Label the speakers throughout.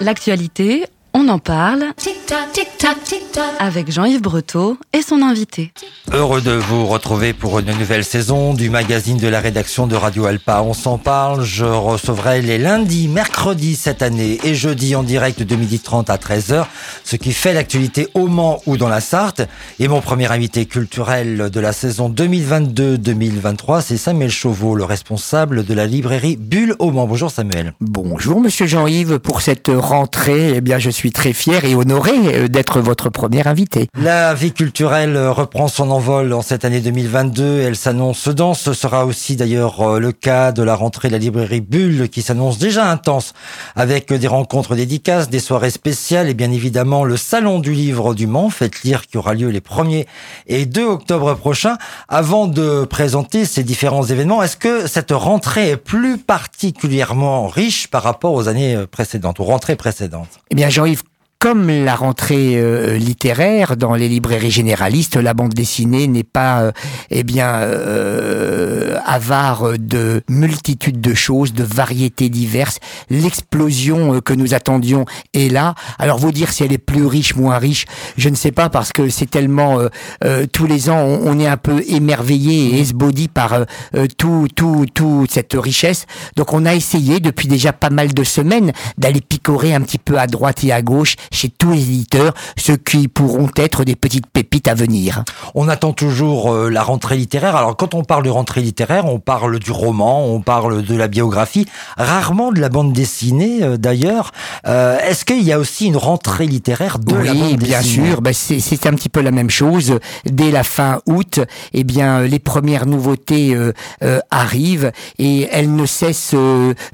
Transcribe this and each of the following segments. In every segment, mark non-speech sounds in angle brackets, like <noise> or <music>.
Speaker 1: L'actualité, on en parle avec Jean-Yves Breteau et son invité.
Speaker 2: Heureux de vous retrouver pour une nouvelle saison du magazine de la rédaction de Radio Alpa. On s'en parle, je recevrai les lundis, mercredis cette année et jeudi en direct de 12h30 à 13h, ce qui fait l'actualité au Mans ou dans la Sarthe. Et mon premier invité culturel de la saison 2022-2023, c'est Samuel Chauveau, le responsable de la librairie Bulle au Mans. Bonjour Samuel.
Speaker 3: Bonjour Monsieur Jean-Yves, pour cette rentrée, eh bien je suis très fier et honoré euh, d'être votre premier invité.
Speaker 2: La vie culturelle reprend son envol en cette année 2022. Elle s'annonce dense. Ce sera aussi d'ailleurs euh, le cas de la rentrée de la librairie Bulle qui s'annonce déjà intense avec des rencontres dédicaces, des soirées spéciales et bien évidemment le salon du livre du Mans, faites lire qui aura lieu les 1er et 2 octobre prochains. Avant de présenter ces différents événements, est-ce que cette rentrée est plus particulièrement riche par rapport aux années précédentes, aux rentrées précédentes?
Speaker 3: Eh bien Jean-Yves, comme la rentrée euh, littéraire dans les librairies généralistes, la bande dessinée n'est pas, euh, eh bien, euh, avare de multitudes de choses, de variétés diverses. L'explosion que nous attendions est là. Alors vous dire si elle est plus riche, moins riche, je ne sais pas parce que c'est tellement tous les ans on, est un peu émerveillé et esbaudi par tout, tout, tout cette richesse. Donc on a essayé depuis déjà pas mal de semaines d'aller picorer un petit peu à droite et à gauche chez tous les éditeurs, ce qui pourront être des petites pépites à venir.
Speaker 2: On attend toujours euh, la rentrée littéraire. Alors quand on parle de rentrée littéraire, on parle du roman, on parle de la biographie, rarement de la bande dessinée euh, d'ailleurs. Euh, est-ce qu'il y a aussi une rentrée littéraire de la bande dessinée
Speaker 3: bien sûr. Ben, c'est un petit peu la même chose. Dès la fin août, eh bien les premières nouveautés arrivent et elles ne cessent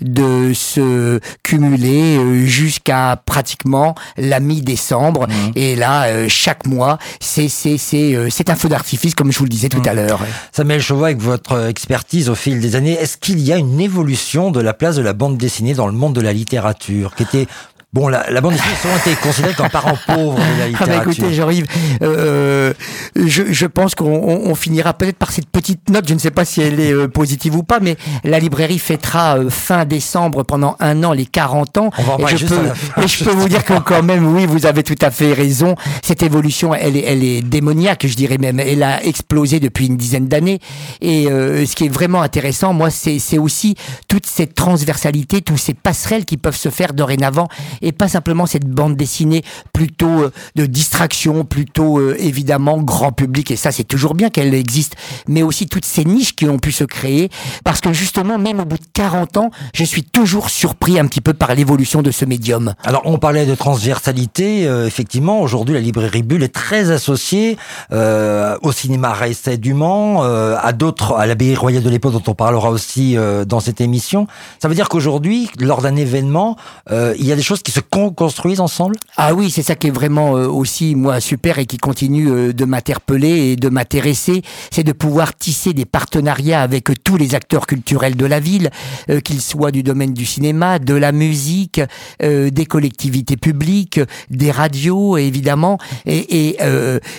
Speaker 3: de se cumuler jusqu'à pratiquement la mi-décembre. Mmh. Et là, euh, chaque mois, c'est c'est c'est euh, c'est un feu d'artifice, comme je vous le disais tout mmh. à l'heure.
Speaker 2: Samuel Chauveau, avec votre expertise au fil des années, est-ce qu'il y a une évolution de la place de la bande dessinée dans le monde de la littérature, qui était Bon, la, la bande dessinée a souvent été considérée comme parent pauvre de la littérature.
Speaker 3: Ah bah écoutez, j'arrive. Euh, je, je, pense qu'on on finira peut-être par cette petite note. Je ne sais pas si elle est euh, positive ou pas, mais la librairie fêtera euh, fin décembre pendant un an les 40 ans.
Speaker 2: On
Speaker 3: et je peux, et je peux vous dire que quand même, oui, vous avez tout à fait raison. Cette évolution, elle est, elle est démoniaque, je dirais même. Elle a explosé depuis une dizaine d'années. Et euh, ce qui est vraiment intéressant, moi, c'est aussi toute cette transversalité, tous ces passerelles qui peuvent se faire dorénavant et pas simplement cette bande dessinée plutôt euh, de distraction, plutôt euh, évidemment grand public, et ça c'est toujours bien qu'elle existe, mais aussi toutes ces niches qui ont pu se créer, parce que justement, même au bout de 40 ans, je suis toujours surpris un petit peu par l'évolution de ce médium.
Speaker 2: Alors on parlait de transversalité, euh, effectivement, aujourd'hui la librairie Bulle est très associée au cinéma Raisset du Mans, à d'autres, à l'abbaye royale de l'époque dont on parlera aussi dans cette émission. Ça veut dire qu'aujourd'hui, lors d'un événement, il y a des choses qui se construisent ensemble?
Speaker 3: Ah oui, c'est ça qui est vraiment euh, aussi moi super et qui continue euh, de m'interpeller et de m'intéresser, c'est de pouvoir tisser des partenariats avec tous les acteurs culturels de la ville, euh, qu'ils soient du domaine du cinéma, de la musique, des collectivités publiques, des radios évidemment, et, et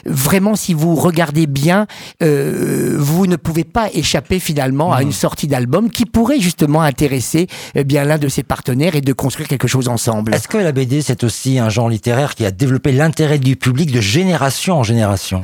Speaker 3: vraiment si vous regardez bien, vous ne pouvez pas échapper finalement à une sortie d'album qui pourrait justement intéresser bien l'un de ses partenaires et de construire quelque chose ensemble.
Speaker 2: Est-ce que la BD, c'est aussi un genre littéraire qui a développé l'intérêt du public de génération en génération?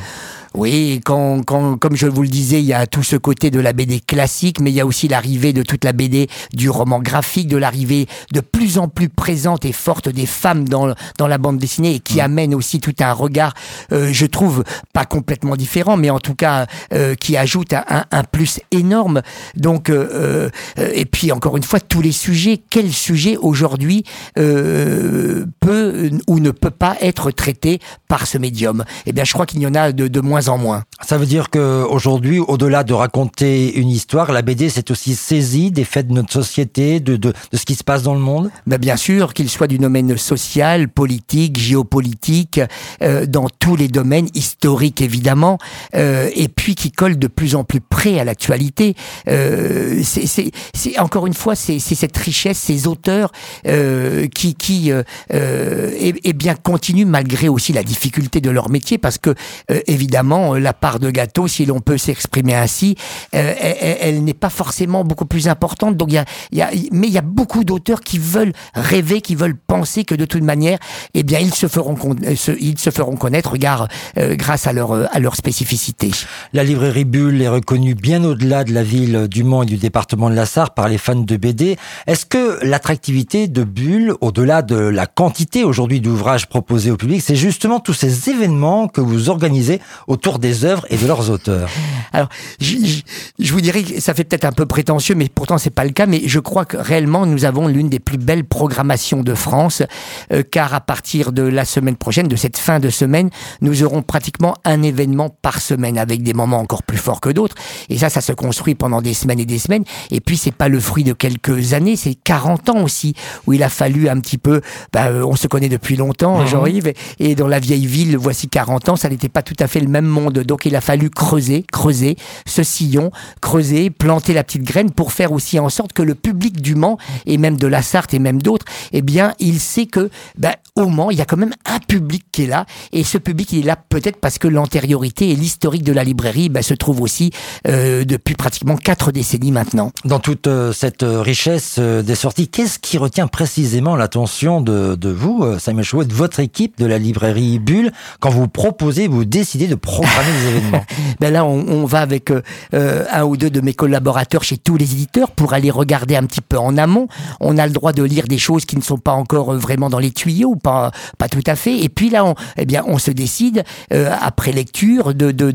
Speaker 3: Oui, quand, quand, comme je vous le disais, il y a tout ce côté de la BD classique, mais il y a aussi l'arrivée de toute la BD du roman graphique, de l'arrivée de plus en plus présente et forte des femmes dans, dans la bande dessinée et qui mm. amène aussi tout un regard, euh, je trouve, pas complètement différent, mais en tout cas euh, qui ajoute un, un, plus énorme. Donc, euh, et puis encore une fois, tous les sujets, quel sujet aujourd'hui peut ou ne peut pas être traité par ce médium? Eh bien, je crois qu'il y en a de, de moins en moins.
Speaker 2: Ça veut dire que aujourd'hui, au-delà de raconter une histoire, la BD c'est aussi saisie des faits de notre société, de, de, de ce qui se passe dans le monde?
Speaker 3: Ben Bien sûr, qu'il soit du domaine social, politique, géopolitique, euh, dans tous les domaines, historiques évidemment, euh, et puis qui colle de plus en plus près à l'actualité. Euh, c'est encore une fois, c'est cette richesse, ces auteurs euh, qui, qui euh, euh, eh, eh bien continuent malgré aussi la difficulté de leur métier, parce que évidemment évidemment, la part de gâteau, si l'on peut s'exprimer ainsi, elle, n'est pas forcément beaucoup plus importante. Donc, y a, y a, mais il y a beaucoup d'auteurs qui veulent rêver, qui veulent penser que de toute manière, eh bien, ils se feront, ils se feront connaître, grâce à leur, à leur spécificité.
Speaker 2: La librairie Bulle est reconnue bien au-delà de la ville du Mans et du département de la Sarre par les fans de BD. Est-ce que l'attractivité de Bulle, au-delà de la quantité aujourd'hui d'ouvrages proposés au public, c'est justement tous ces événements que vous organisez autour des œuvres et de leurs auteurs
Speaker 3: Alors, je, vous dirais que ça fait peut-être un peu prétentieux, mais pourtant c'est pas le cas. Mais je crois que réellement nous avons l'une des plus belles programmations de France, euh, car à partir de la semaine prochaine, de cette fin de semaine, nous aurons pratiquement un événement par semaine, avec des moments encore plus forts que d'autres. Et ça, ça se construit pendant des semaines et des semaines. Et puis c'est pas le fruit de quelques années, c'est 40 ans aussi où il a fallu un petit peu. Bah, euh, on se connaît depuis longtemps, mhm. Jean-Yves, et dans la vieille ville, voici 40 ans, ça n'était pas tout à fait le même monde. Donc il a fallu creuser, creuser ce sillon, creuser, planter la petite graine pour faire aussi en sorte que le public du Mans et même de la Sarthe et même d'autres, eh bien, il sait que bah, au Mans, il y a quand même un public qui est là, et ce public il est là peut-être parce que l'antériorité et l'historique de la librairie bah, se trouve aussi euh, depuis pratiquement quatre décennies maintenant.
Speaker 2: Dans toute euh, cette euh, richesse des sorties, qu'est-ce qui retient précisément l'attention de, de vous, Samuel Chouet, de votre équipe de la librairie Bulle, quand vous proposez, vous décidez de programmer des <laughs> événements?
Speaker 3: Ben Là, on, on va avec un ou deux de mes collaborateurs chez tous les éditeurs pour aller regarder un petit peu en amont. On a le droit de lire des choses qui ne sont pas encore vraiment dans les tuyaux, pas, pas tout à fait. Et puis là, on, eh bien, on se décide, après lecture, de, de,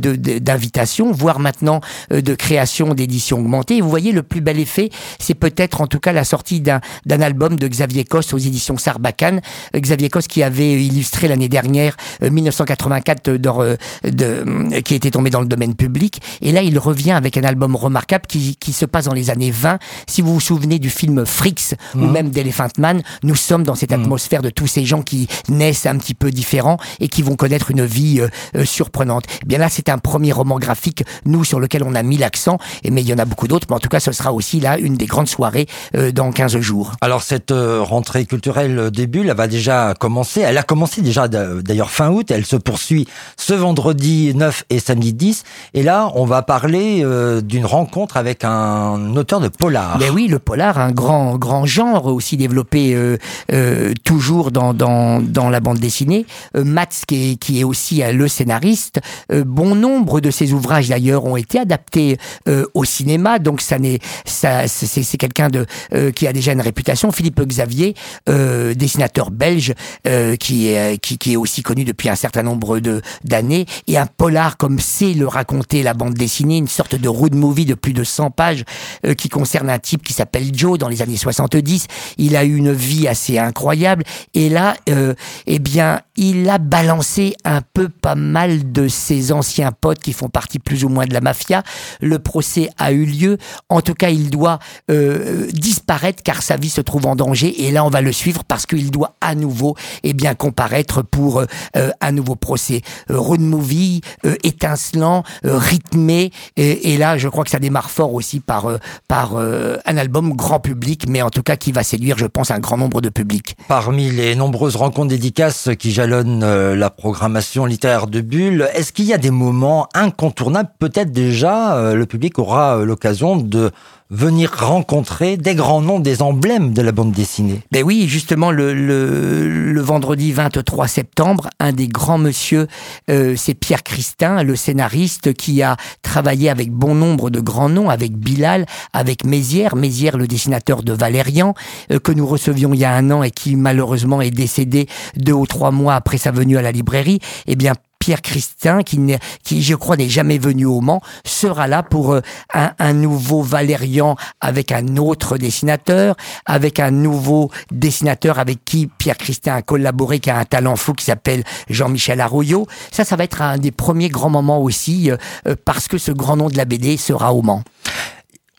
Speaker 3: voire maintenant euh, de création d'éditions augmentées. vous voyez, le plus bel effet, c'est peut-être en tout cas la sortie d'un, d'un album de Xavier Coste aux éditions Sarbacane. Euh, Xavier Coste qui avait illustré l'année dernière 1984 euh, de, de, qui était tombé dans le domaine public. Et là, il revient avec un album remarquable qui, qui se passe dans les années 20. Si vous vous souvenez du film Frix ou mmh. même d'Elephant Man, nous sommes dans cette mmh. atmosphère de tous ces gens qui naissent un petit peu différents et qui vont connaître une vie surprenante. Eh bien là, c'est un premier roman graphique, nous, sur lequel on a mis l'accent. Et mais il y en a beaucoup d'autres. Mais en tout cas, ce sera aussi là une des grandes soirées euh, dans 15 jours.
Speaker 2: Alors cette euh, rentrée culturelle début, elle va déjà commencer. Elle a commencé déjà d'ailleurs fin août. Elle se poursuit ce vendredi 9 et samedi 10. Et là, on va parler euh, d'une rencontre avec un auteur de polar.
Speaker 3: Mais oui, le polar, un grand grand genre aussi développé toujours dans, dans dans la bande dessinée. Mats qui est, qui est aussi le scénariste. bon nombre de ses ouvrages d'ailleurs ont été adaptés euh, au cinéma, donc ça n'est ça c'est quelqu'un de euh, qui a déjà une réputation. Philippe Xavier, euh, dessinateur belge, qui est qui, qui, est aussi connu depuis un certain nombre de d'années, et un polar comme c'est le raconter la bande dessinée, une sorte de road movie de plus de 100 pages qui concerne un type qui s'appelle Joe dans les années 70. Il a eu une vie assez incroyable, et là, eh bien, il a balancé un peu pas mal de ses anciens potes qui font partie plus ou moins de la mafia. Le procès a eu lieu. En tout cas, il doit euh, disparaître car sa vie se trouve en danger. Et là, on va le suivre parce qu'il doit à nouveau eh bien, comparaître pour euh, un nouveau procès. Euh, road movie, étincelant, rythmé. Et, et, là, je crois que ça démarre fort aussi par, par un album grand public, mais en tout cas qui va séduire, je pense, un grand nombre de publics.
Speaker 2: Parmi les nombreuses rencontres dédicaces qui jalonnent la programmation littéraire de Bulle, est-ce qu'il y a des moments incontournables? Peut-être déjà euh, le public aura euh, l'occasion de venir rencontrer des grands noms, des emblèmes de la bande dessinée.
Speaker 3: Ben oui, justement, le, le, vendredi 23 septembre, un des grands monsieur, euh, c'est Pierre Christin, le scénariste qui a travaillé avec bon nombre de grands noms, avec Bilal, avec Mézières, Mézières le dessinateur de Valérian, euh, que nous recevions il y a un an et qui malheureusement est décédé deux ou trois mois après sa venue à la librairie. Eh bien, Pierre Christin, qui, je crois n'est jamais venu au Mans, sera là pour euh, un, nouveau Valérian avec un autre dessinateur, avec un nouveau dessinateur avec qui Pierre Christin a collaboré, qui a un talent fou qui s'appelle Jean-Michel Arroyo. Ça, ça va être un des premiers grands moments aussi, euh, euh, parce que ce grand nom de la BD sera au Mans.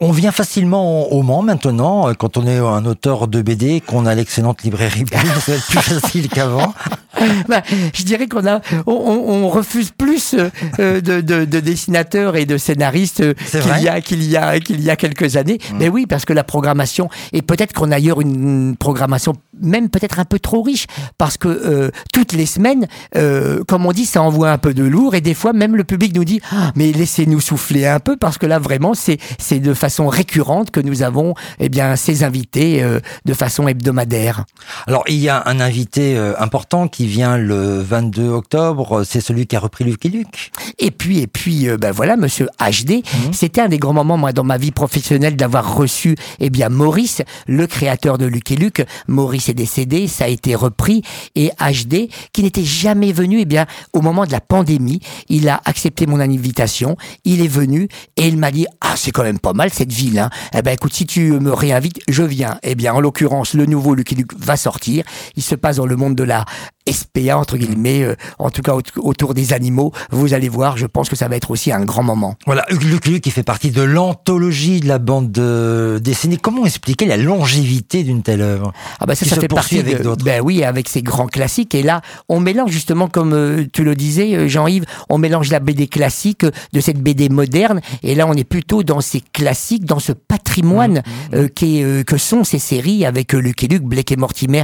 Speaker 2: On vient facilement au Mans maintenant, quand on est un auteur de BD, qu'on a l'excellente librairie ça va être plus facile qu'avant. <laughs>
Speaker 3: bah, je dirais qu'on a, on, on, refuse plus euh, de, de, de, dessinateurs et de scénaristes qu'il y a qu'il y a qu'il y a quelques années. Mm. Mais oui, parce que la programmation et peut-être qu'on a ailleurs une programmation même peut-être un peu trop riche, parce que euh, toutes les semaines, euh, comme on dit, ça envoie un peu de lourd, et des fois même le public nous dit ah, mais laissez-nous souffler un peu, parce que là vraiment c'est c'est de façon récurrente que nous avons eh bien ces invités euh, de façon hebdomadaire.
Speaker 2: Alors il y a un invité important qui vient le 22 octobre, c'est celui qui a repris Lucky Luke.
Speaker 3: Et puis et puis ben voilà Monsieur HD, mhm. c'était un des grands moments moi dans ma vie professionnelle d'avoir reçu eh bien Maurice, le créateur de Lucky Luke. Maurice est décédé, ça a été repris et HD qui n'était jamais venu eh bien au moment de la pandémie, il a accepté mon invitation, il est venu et il m'a dit "Ah, c'est quand même pas mal cette ville hein. Eh ben écoute, si tu me réinvites, je viens." Eh bien en l'occurrence, le nouveau Lucky Luke va sortir. Il se passe dans le monde de la SPA entre guillemets, euh, en tout cas autour des animaux. Vous allez voir, je pense que ça va être aussi un grand moment.
Speaker 2: Voilà, Lucky Luke qui fait partie de l'anthologie de la bande dessinée. Comment expliquer la longévité d'une telle œuvre
Speaker 3: Ah bah ça, ça fait partie avec d'autres. Ben oui, avec ces grands classiques. Et là, on mélange justement, comme euh, tu le disais, euh, Jean-Yves, on mélange la BD classique de cette BD moderne. Et là, on est plutôt dans ces classiques, dans ce patrimoine mmh, mmh. qui que sont ces séries avec Lucky Luke, Blake et Mortimer,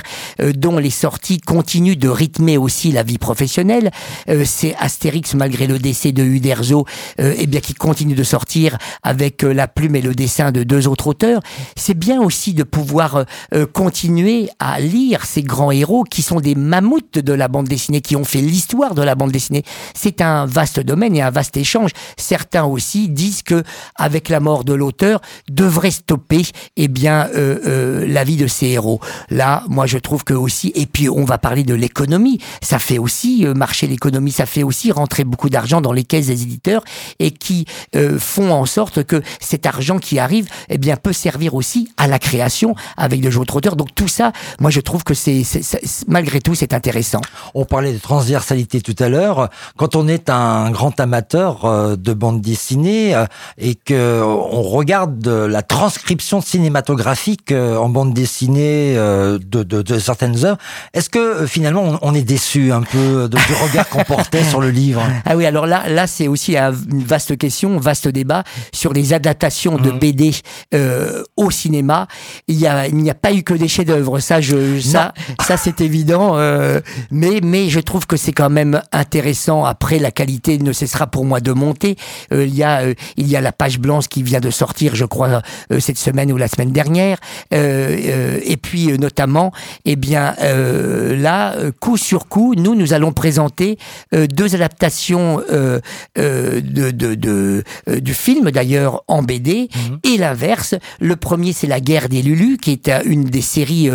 Speaker 3: dont les sorties continuent de rythmer aussi la vie professionnelle. Euh, c'est Astérix, malgré le décès de Uderzo, euh, eh bien, qui continue de sortir avec euh, la plume et le dessin de deux autres auteurs. C'est bien aussi de pouvoir continuer à lire ces grands héros qui sont des mammouths de la bande dessinée, qui ont fait l'histoire de la bande dessinée. C'est un vaste domaine et un vaste échange. Certains aussi disent que, avec la mort de l'auteur, devrait stopper, eh bien, la vie de ces héros. Là, moi, je trouve que aussi, et puis on va parler de l'économie ça fait aussi euh, marcher l'économie, ça fait aussi rentrer beaucoup d'argent dans les caisses des éditeurs et qui euh, font en sorte que cet argent qui arrive, eh bien, peut servir aussi à la création avec de autres auteurs. Donc tout ça, moi, je trouve que c'est, malgré tout, c'est intéressant.
Speaker 2: On parlait de transversalité tout à l'heure. Quand on est un grand amateur euh, de bande dessinée et que on regarde la transcription cinématographique en bande dessinée de, de, de certaines œuvres, est-ce que finalement on, est déçu un peu du regard qu'on portait sur le livre. <laughs>
Speaker 3: Ah oui, alors là, là c'est aussi une vaste question, un vaste débat sur les adaptations de mmh. BD euh, au cinéma. Il y a, n'y a pas eu que des chefs-d'œuvre, ça, je, ça, ça c'est évident. Euh, mais, mais je trouve que c'est quand même intéressant. Après, la qualité ne cessera pour moi de monter. Euh, il y a, il y a la page blanche qui vient de sortir, je crois, cette semaine ou la semaine dernière. et puis notamment, eh bien là coup sur coup, nous, nous allons présenter euh, deux adaptations euh, euh, de, de, du film, d'ailleurs, en BD, mhm. et l'inverse. Le premier, c'est La guerre des Lulus, qui est une des séries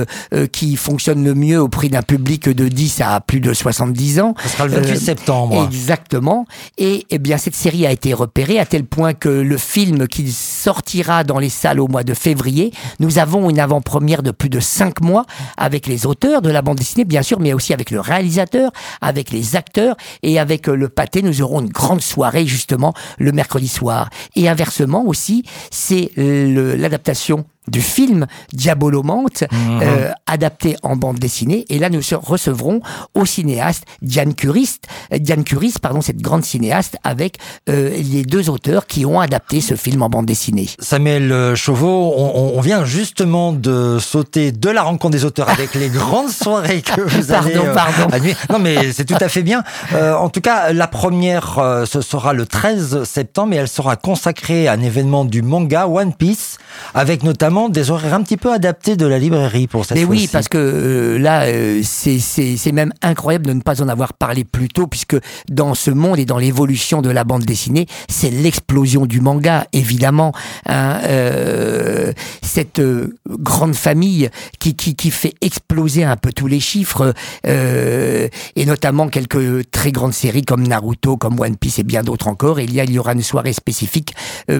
Speaker 3: qui fonctionne le mieux au prix d'un public de 10 à plus de 70 ans.
Speaker 2: Ce sera le 28 septembre.
Speaker 3: Exactement. Et eh bien, cette série a été repérée à tel point que le film qui sortira dans les salles au mois de février, nous avons une avant-première de plus de 5 mois avec les auteurs de la bande dessinée, bien sûr, mais aussi avec le réalisateur, avec les acteurs et avec euh, le pâté, nous aurons une grande soirée justement le mercredi soir. Et inversement aussi, c'est l'adaptation du film Diabolomante, mhm. euh, adapté en bande dessinée. Et là, nous recevrons au cinéaste Diane Curiste, euh, Diane Curiste, pardon, cette grande cinéaste, avec euh, les deux auteurs qui ont adapté ce film en bande dessinée.
Speaker 2: Samuel Chauveau, on, vient justement de sauter de la rencontre des auteurs avec les <laughs> grandes soirées que vous
Speaker 3: pardon,
Speaker 2: allez
Speaker 3: pardon.
Speaker 2: Non, mais c'est tout à fait bien. en tout cas, la première, ce sera le 13 septembre et elle sera consacrée à un événement du manga One Piece, avec notamment des horaires un petit peu adaptés de la librairie pour cette
Speaker 3: Mais
Speaker 2: oui,
Speaker 3: parce que euh, là, euh, c'est même incroyable de ne pas en avoir parlé plus tôt, puisque dans ce monde et dans l'évolution de la bande dessinée, c'est l'explosion du manga, évidemment. Hein, euh, cette grande famille qui, qui, qui, fait exploser un peu tous les chiffres, et notamment quelques très grandes séries comme Naruto, comme One Piece et bien d'autres encore. Et il y, a, il y aura une soirée spécifique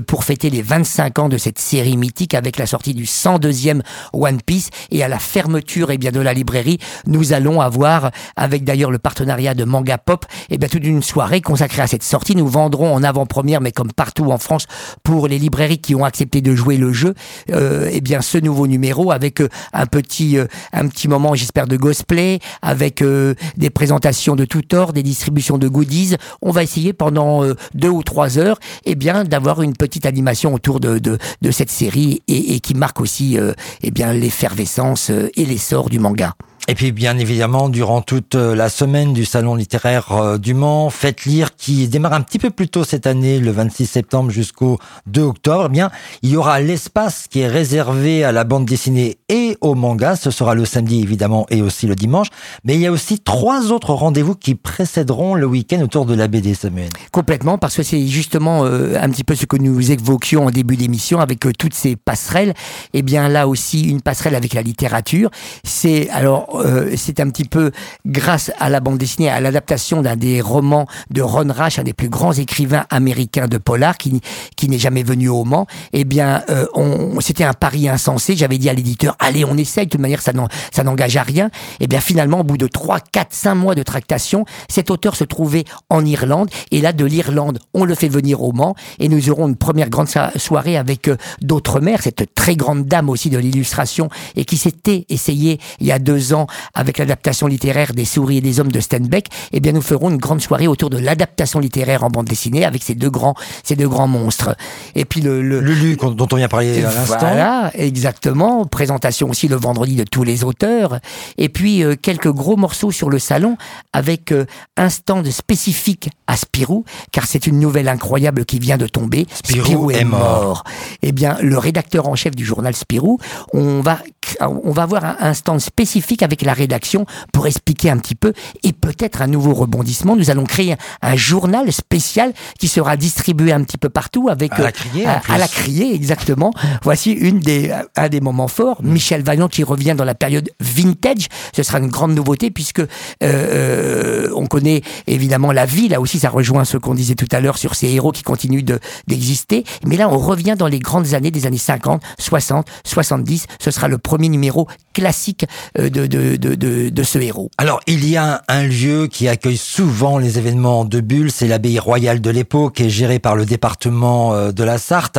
Speaker 3: pour fêter les 25 ans de cette série mythique avec la sortie du 102e One Piece et à la fermeture et eh bien de la librairie, nous allons avoir avec d'ailleurs le partenariat de Manga Pop eh bien toute une soirée consacrée à cette sortie. Nous vendrons en avant-première mais comme partout en France pour les librairies qui ont accepté de jouer le jeu euh, eh bien ce nouveau numéro avec euh, un petit euh, un petit moment j'espère de cosplay avec euh, des présentations de tout ordre, des distributions de goodies. On va essayer pendant deux ou trois heures et bien d'avoir une petite animation autour de, de, de cette série et, et qui marque aussi eh bien l'effervescence et l'essor du manga.
Speaker 2: Et puis bien évidemment, durant toute euh, la semaine du Salon littéraire euh, du Mans, Faites lire qui démarre un petit peu plus tôt cette année, le 26 septembre jusqu'au 2 octobre, eh bien il y aura l'espace qui est réservé à la bande dessinée et au manga. Ce sera le samedi évidemment et aussi le dimanche. Mais il y a aussi trois autres rendez-vous qui précéderont le week-end autour de la BD semaine.
Speaker 3: Complètement, parce que c'est justement euh, un petit peu ce que nous évoquions en début d'émission avec toutes ces passerelles. Et eh bien là aussi une passerelle avec la littérature. C'est alors euh, c'est un petit peu grâce à la bande dessinée, à l'adaptation d'un des romans de Ron Rash, un des plus grands écrivains américains de polar, qui, qui n'est jamais venu au Mans. Eh bien, euh, on, c'était un pari insensé. J'avais dit à l'éditeur, allez, on essaye. De toute manière, ça, n'engage à rien. Eh bien, finalement, au bout de 3, 4, 5 mois de tractation, cet auteur se trouvait en Irlande. Et là, de l'Irlande, on le fait venir au Mans. Et nous aurons une première grande soirée avec euh, d'autres mères, cette très grande dame aussi de l'illustration, et qui s'était essayée il y a deux ans avec l'adaptation littéraire des souris et des hommes de Steinbeck, eh bien nous ferons une grande soirée autour de l'adaptation littéraire en bande dessinée avec ces deux grands, ces deux grands monstres.
Speaker 2: Et puis le, le Lulu dont on vient parler à l'instant.
Speaker 3: Voilà, exactement. Présentation aussi le vendredi de tous les auteurs. Et puis euh, quelques gros morceaux sur le salon avec euh, un stand spécifique à Spirou, car c'est une nouvelle incroyable qui vient de tomber.
Speaker 2: Spirou, est, mort.
Speaker 3: Eh bien, le rédacteur en chef du journal Spirou, on va, on va avoir un stand spécifique avec la rédaction pour expliquer un petit peu et peut-être un nouveau rebondissement. Nous allons créer un journal spécial qui sera distribué un petit peu partout avec
Speaker 2: à la criée,
Speaker 3: à, la criée exactement. Voici une des un des moments forts. Mm. Michel Vaillant qui revient dans la période vintage. Ce sera une grande nouveauté puisque euh, euh, on connaît évidemment la vie. Là aussi, ça rejoint ce qu'on disait tout à l'heure sur ces héros qui continuent de d'exister. Mais là, on revient dans les grandes années des années 50, 60, 70. Ce sera le premier numéro classique euh, de, de, de, de, ce héros.
Speaker 2: Alors, il y a un lieu qui accueille souvent les événements de Bulle, c'est l'abbaye royale de l'époque, qui est gérée par le département euh, de la Sarthe.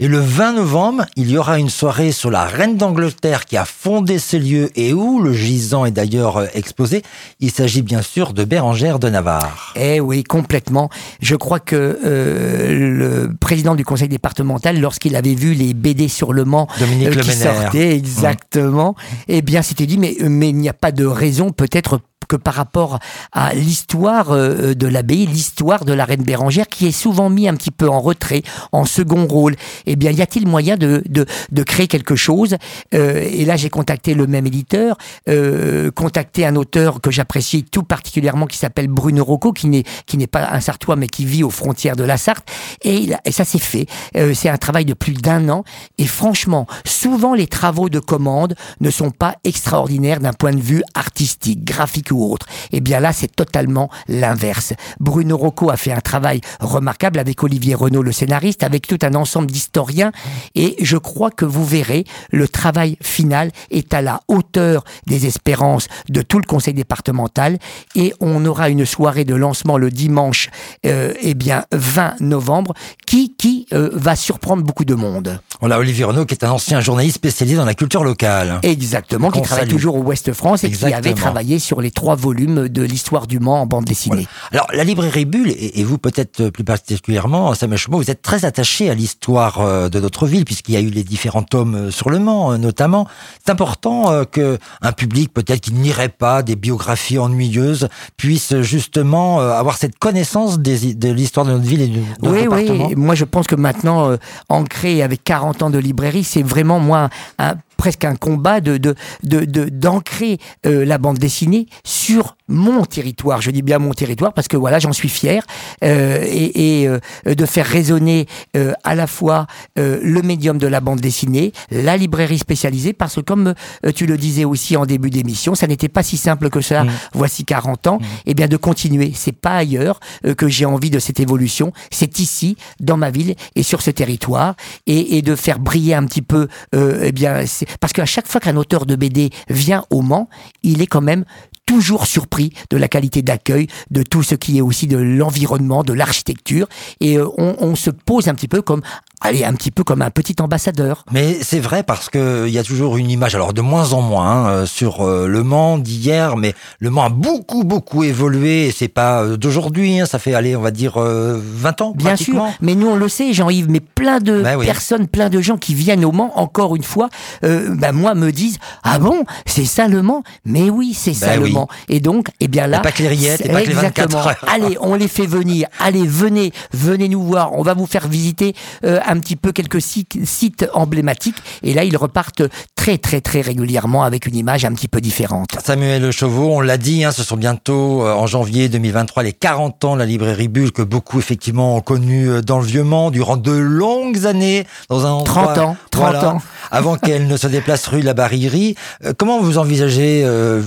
Speaker 2: Et le 20 novembre, il y aura une soirée sur la reine d'Angleterre qui a fondé ce lieu et où le gisant est d'ailleurs euh, exposé. Il s'agit bien sûr de Bérangère de Navarre.
Speaker 3: Eh oui, complètement. Je crois que le président du conseil départemental, lorsqu'il avait vu les BD sur le Mans
Speaker 2: Dominique
Speaker 3: qui sortaient, exactement, eh bien, s'était dit, mais, mais il n'y a pas de raison peut-être que par rapport à l'histoire euh, de l'abbaye, l'histoire de la reine Bérangère, qui est souvent mis un petit peu en retrait, en second rôle. Eh bien, y a-t-il moyen de, de, de, créer quelque chose? Euh, Et là, j'ai contacté le même éditeur, euh, contacté un auteur que j'apprécie tout particulièrement, qui s'appelle Bruno Rocco, qui n'est qui n'est pas un Sartois, mais qui vit aux frontières de la Sarthe. Et, et ça s'est fait. Euh, c'est un travail de plus d'un an. Et franchement, souvent les travaux de commande ne sont pas extraordinaires d'un point de vue artistique, graphique ou autre. Eh bien là, c'est totalement l'inverse. Bruno Rocco a fait un travail remarquable avec Olivier Renault, le scénariste, avec tout un ensemble d'historiens. Et je crois que vous verrez, le travail final est à la hauteur des espérances de tout le conseil départemental. Et on aura une soirée de lancement le dimanche, euh, eh bien, 20 novembre, qui, qui euh, va surprendre beaucoup de monde?
Speaker 2: On a Olivier Renault qui est un ancien journaliste spécialisé dans la culture locale.
Speaker 3: Exactement, qui travaille toujours au Ouest France et qui avait travaillé sur les trois volumes de l'histoire du Mans en bande dessinée.
Speaker 2: Alors, la librairie Bulle, et, vous peut-être plus particulièrement, Samuel Chemo, vous êtes très attaché à l'histoire euh, de notre ville, puisqu'il y a eu les différents tomes euh, sur le Mans, euh, notamment. C'est important que un public, peut-être qui n'irait pas des biographies ennuyeuses, puisse justement avoir cette connaissance de l'histoire de notre ville et de notre
Speaker 3: oui,
Speaker 2: département.
Speaker 3: Oui, moi je pense que maintenant, ancré avec 40 ans de librairie, c'est vraiment moi un presque un combat de d'ancrer de, de, la bande dessinée sur mon territoire. Je dis bien mon territoire parce que voilà, j'en suis fier euh, et, et euh, de faire résonner euh, à la fois euh, le médium de la bande dessinée, la librairie spécialisée, parce que comme euh, tu le disais aussi en début d'émission, ça n'était pas si simple que ça. Mmh. Voici 40 ans. Mmh. Et eh bien de continuer. C'est pas ailleurs que j'ai envie de cette évolution. C'est ici, dans ma ville et sur ce territoire, et, et de faire briller un petit peu. eh bien, parce qu'à chaque fois qu'un auteur de BD vient au Mans, il est quand même toujours surpris de la qualité d'accueil, de tout ce qui est aussi de l'environnement, de l'architecture. Et on, on se pose un petit peu comme allez, un petit peu comme un petit ambassadeur.
Speaker 2: Mais c'est vrai parce que il y a toujours une image, alors de moins en moins, hein, sur euh, Le Mans d'hier, mais Le Mans a beaucoup, beaucoup évolué, et c'est pas euh, d'aujourd'hui, hein, ça fait, aller, on va dire, 20 euh, ans,
Speaker 3: Bien sûr, mais nous on le sait, Jean-Yves, mais plein de ben personnes, plein de gens qui viennent au Mans, encore une fois, ben moi me disent, ah bon, c'est ça Le Mans? Mais oui, c'est ça ben Le Mans. Et donc, eh bien là...
Speaker 2: pas que les rillettes, et pas que les 24 heures.
Speaker 3: Allez, on les fait venir, allez, venez, venez nous voir, on va vous faire visiter un petit peu quelques sites, emblématiques. Et là, ils repartent très, très, très régulièrement avec une image un petit peu différente.
Speaker 2: Samuel Chauveau, on l'a dit, hein, ce sont bientôt euh, en janvier 2023 les 40 ans de la librairie Bulle que beaucoup effectivement ont connu euh, dans le Vieux-Mans durant de longues années dans un
Speaker 3: endroit, 30 ans, 30 ans.
Speaker 2: avant qu'elle ne se déplace rue La Barillerie. Euh, comment vous envisagez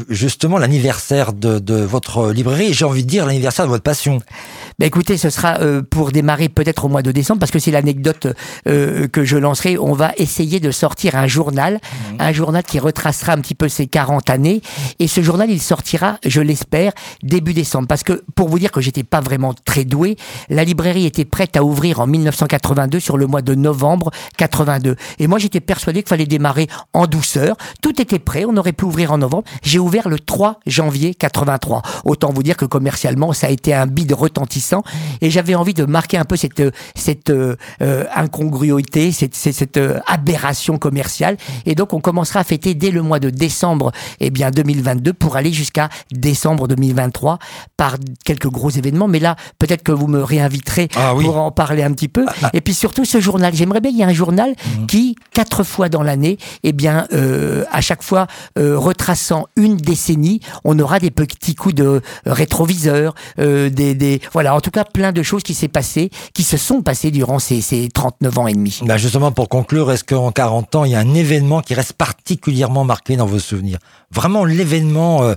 Speaker 2: justement l'anniversaire de, de votre librairie J'ai envie de dire l'anniversaire de votre passion.
Speaker 3: Ben écoutez, ce sera euh, pour démarrer peut-être au mois de décembre, parce que c'est l'anecdote euh, que je lancerai. On va essayer de sortir un journal, mmh. un journal qui retracera un petit peu ces 40 années. Et ce journal, il sortira, je l'espère, début décembre. Parce que pour vous dire que j'étais pas vraiment très doué, la librairie était prête à ouvrir en 1982 sur le mois de novembre 82. Et moi, j'étais persuadé qu'il fallait démarrer en douceur. Tout était prêt, on aurait pu ouvrir en novembre. J'ai ouvert le 3 janvier 83. Autant vous dire que commercialement, ça a été un bid retentissant et j'avais envie de marquer un peu cette cette euh, incongruité, cette, cette, euh, aberration commerciale. Et donc on commencera à fêter dès le mois de décembre eh bien 2022 pour aller jusqu'à décembre 2023 par quelques gros événements. Mais là, peut-être que vous me réinviterez ah pour en parler un petit peu. Ah, ah. Et puis surtout ce journal. J'aimerais bien qu'il y ait un journal mhm. qui, quatre fois dans l'année, eh bien, euh, à chaque fois retraçant une décennie, on aura des petits coups de rétroviseur, des, des voilà en tout cas plein de choses qui s'est passé, qui se sont passées durant ces, ces 39 ans et demi.
Speaker 2: Bah justement, pour conclure, est-ce qu'en 40 ans, il y a un événement qui reste particulièrement marqué dans vos souvenirs? Vraiment l'événement euh,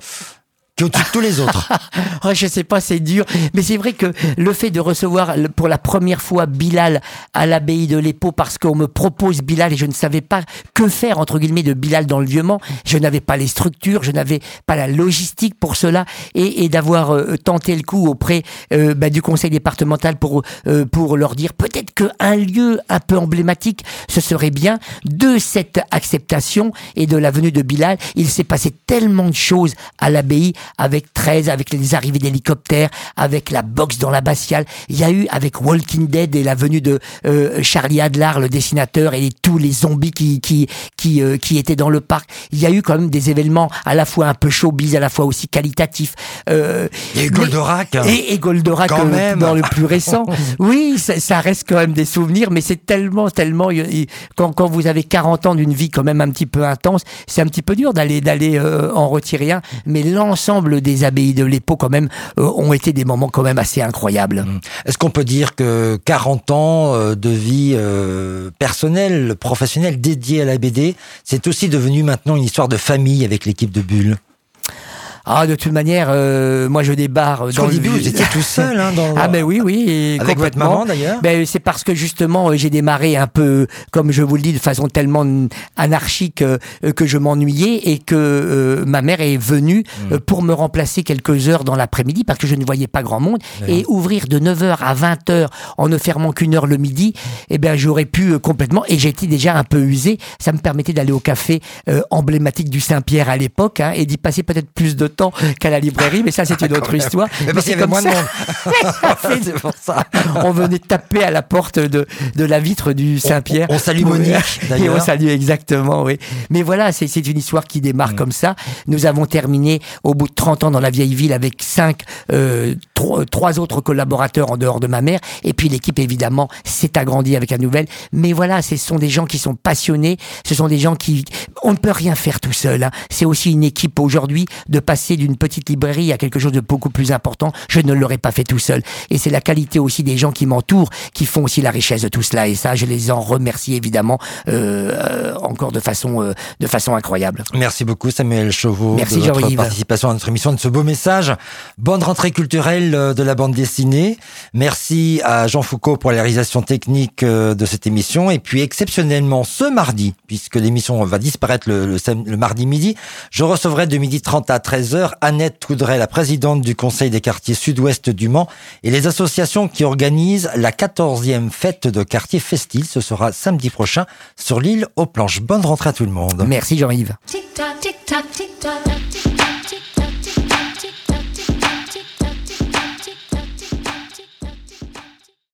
Speaker 2: au tous les autres. <laughs>
Speaker 3: oh, je sais pas, c'est dur, mais c'est vrai que le fait de recevoir pour la première fois Bilal à l'abbaye de l'Épau parce qu'on me propose Bilal et je ne savais pas que faire entre guillemets de Bilal dans le Vieux-Mans, je n'avais pas les structures, je n'avais pas la logistique pour cela et, et d'avoir euh, tenté le coup auprès euh, bah, du conseil départemental pour euh, pour leur dire peut-être qu'un lieu un peu emblématique ce serait bien de cette acceptation et de la venue de Bilal, il s'est passé tellement de choses à l'abbaye avec 13, avec les arrivées d'hélicoptères, avec la boxe dans l'abbatiale. Il y a eu avec Walking Dead et la venue de euh, Charlie Adlar, le dessinateur, et tous les zombies qui qui qui, euh, qui étaient dans le parc. Il y a eu quand même des événements à la fois un peu showbiz, à la fois aussi qualitatifs.
Speaker 2: Euh, et Goldorak.
Speaker 3: Et, et Goldorak quand même. dans le plus récent. <laughs> oui, ça, ça, reste quand même des souvenirs, mais c'est tellement, tellement quand, quand vous avez 40 ans d'une vie quand même un petit peu intense, c'est un petit peu dur d'aller d'aller en retirer un. Mais l'ensemble des abbayes de l'Épau quand même euh, ont été des moments quand même assez incroyables. Mmh.
Speaker 2: Est-ce qu'on peut dire que 40 ans euh, de vie euh, personnelle, professionnelle dédiée à la BD, c'est aussi devenu maintenant une histoire de famille avec l'équipe de Bulle
Speaker 3: ah, de toute manière, euh, moi je débarre.
Speaker 2: dans le début, vous étiez tout seul, hein, dans... <laughs>
Speaker 3: Ah ben oui, oui.
Speaker 2: Avec votre maman d'ailleurs.
Speaker 3: Ben c'est parce que justement euh, j'ai démarré un peu, comme je vous le dis, de façon tellement anarchique euh, que je m'ennuyais et que ma mère est venue hmm. pour me remplacer quelques heures dans l'après-midi parce que je ne voyais pas grand monde et ouvrir de 9h à 20h en ne fermant qu'une heure le midi, eh ben j'aurais pu complètement et j'étais déjà un peu usé. Ça me permettait d'aller au café emblématique du Saint-Pierre à l'époque hein, et d'y passer peut-être plus de temps qu'à la librairie, mais ça c'est une autre histoire.
Speaker 2: Mais, parce qu'il y avait moins de <laughs>
Speaker 3: c'est pour ça. On venait taper à la porte de, de la vitre du Saint-Pierre.
Speaker 2: On, salue Monique.
Speaker 3: Et on salue exactement, oui. Mais voilà, c'est une histoire qui démarre mm. comme ça. Nous avons terminé au bout de 30 ans dans la vieille ville avec cinq, euh, trois, autres collaborateurs en dehors de ma mère. Et puis l'équipe, évidemment, s'est agrandie avec la nouvelle. Mais voilà, ce sont des gens qui sont passionnés. Ce sont des gens qui... On ne peut rien faire tout seul. Hein. C'est aussi une équipe aujourd'hui de passer d'une petite librairie à quelque chose de beaucoup plus important, je ne l'aurais pas fait tout seul. Et c'est la qualité aussi des gens qui m'entourent qui font aussi la richesse de tout cela. Et ça, je les en remercie évidemment euh, encore de façon euh, de façon incroyable.
Speaker 2: Merci beaucoup Samuel Chauveau
Speaker 3: Merci
Speaker 2: de votre participation à notre émission, de ce beau message. Bonne rentrée culturelle euh, de la bande dessinée. Merci à Jean Foucault pour la réalisation technique euh, de cette émission. Et puis exceptionnellement ce mardi, puisque l'émission va disparaître le, le, le mardi midi, je recevrai de midi 30 à 13 13h, Annette Coudray, la présidente du Conseil des quartiers sud-ouest du Mans, et les associations qui organisent la 14e fête de quartier Festil. Ce sera samedi prochain sur l'île aux planches. Bonne rentrée à tout le monde.
Speaker 3: Merci Jean-Yves.
Speaker 4: Tic-tac, tic-tac, tic-tac.